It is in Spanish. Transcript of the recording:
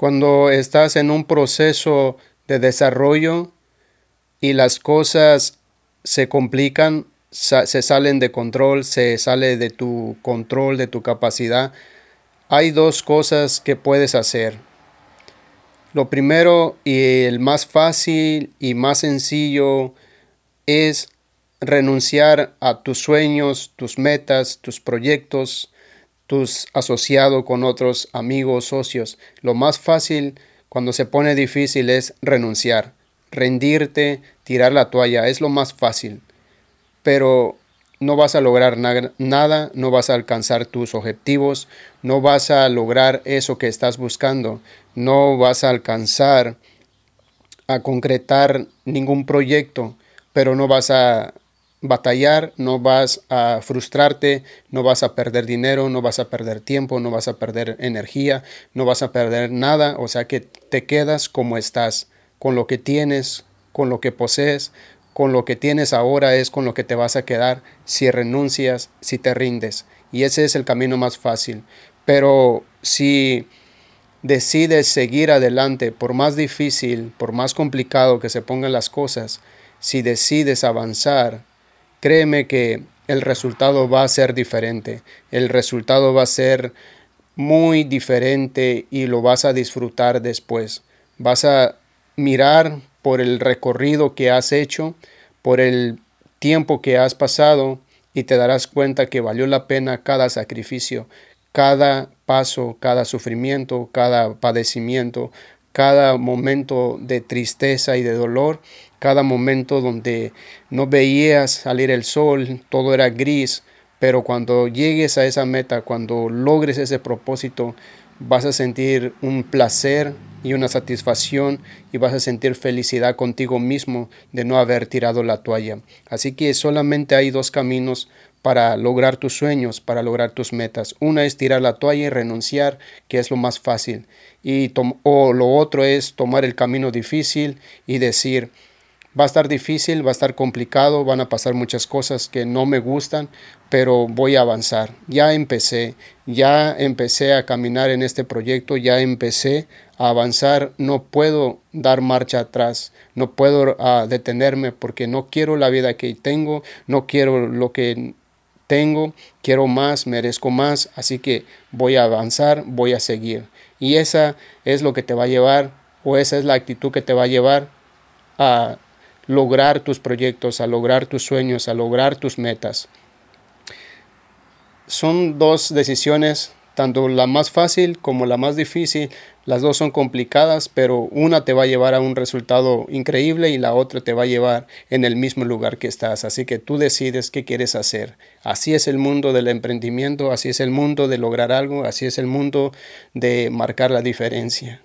Cuando estás en un proceso de desarrollo y las cosas se complican, se salen de control, se sale de tu control, de tu capacidad, hay dos cosas que puedes hacer. Lo primero y el más fácil y más sencillo es renunciar a tus sueños, tus metas, tus proyectos, tus asociados con otros amigos, socios. Lo más fácil cuando se pone difícil es renunciar, rendirte, tirar la toalla, es lo más fácil. Pero no vas a lograr nada, no vas a alcanzar tus objetivos, no vas a lograr eso que estás buscando, no vas a alcanzar a concretar ningún proyecto, pero no vas a batallar, no vas a frustrarte, no vas a perder dinero, no vas a perder tiempo, no vas a perder energía, no vas a perder nada, o sea que te quedas como estás, con lo que tienes, con lo que posees, con lo que tienes ahora es con lo que te vas a quedar si renuncias, si te rindes. Y ese es el camino más fácil. Pero si decides seguir adelante, por más difícil, por más complicado que se pongan las cosas, si decides avanzar, créeme que el resultado va a ser diferente. El resultado va a ser muy diferente y lo vas a disfrutar después. Vas a mirar por el recorrido que has hecho, por el tiempo que has pasado y te darás cuenta que valió la pena cada sacrificio, cada paso, cada sufrimiento, cada padecimiento, cada momento de tristeza y de dolor, cada momento donde no veías salir el sol, todo era gris, pero cuando llegues a esa meta, cuando logres ese propósito, vas a sentir un placer y una satisfacción y vas a sentir felicidad contigo mismo de no haber tirado la toalla. Así que solamente hay dos caminos para lograr tus sueños, para lograr tus metas. Una es tirar la toalla y renunciar, que es lo más fácil. Y o lo otro es tomar el camino difícil y decir, Va a estar difícil, va a estar complicado, van a pasar muchas cosas que no me gustan, pero voy a avanzar. Ya empecé, ya empecé a caminar en este proyecto, ya empecé a avanzar, no puedo dar marcha atrás, no puedo ah, detenerme porque no quiero la vida que tengo, no quiero lo que tengo, quiero más, merezco más, así que voy a avanzar, voy a seguir. Y esa es lo que te va a llevar, o esa es la actitud que te va a llevar a lograr tus proyectos, a lograr tus sueños, a lograr tus metas. Son dos decisiones, tanto la más fácil como la más difícil. Las dos son complicadas, pero una te va a llevar a un resultado increíble y la otra te va a llevar en el mismo lugar que estás. Así que tú decides qué quieres hacer. Así es el mundo del emprendimiento, así es el mundo de lograr algo, así es el mundo de marcar la diferencia.